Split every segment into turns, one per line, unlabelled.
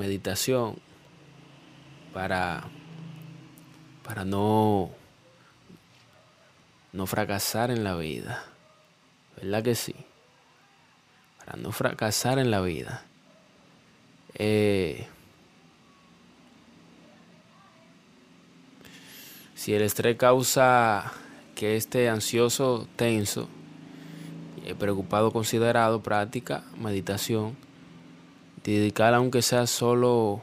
Meditación para, para no, no fracasar en la vida. ¿Verdad que sí? Para no fracasar en la vida. Eh, si el estrés causa que esté ansioso, tenso, preocupado, considerado, práctica, meditación, dedicar aunque sea solo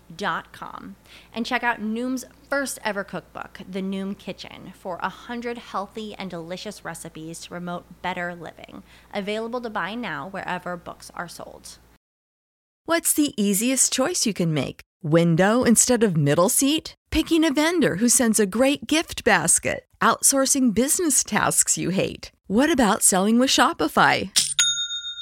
Dot com and check out Noom's first ever cookbook, The Noom Kitchen, for a hundred healthy and delicious recipes to promote better living. Available to buy now wherever books are sold.
What's the easiest choice you can make? Window instead of middle seat? Picking a vendor who sends a great gift basket? Outsourcing business tasks you hate? What about selling with Shopify?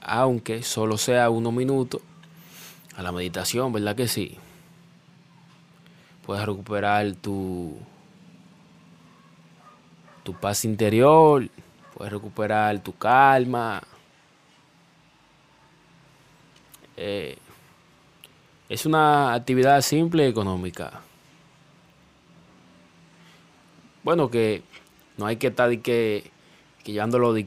aunque solo sea unos minutos, a la meditación, ¿verdad que sí? Puedes recuperar tu, tu paz interior, puedes recuperar tu calma. Eh, es una actividad simple y económica. Bueno, que no hay que estar que, que llevándolo de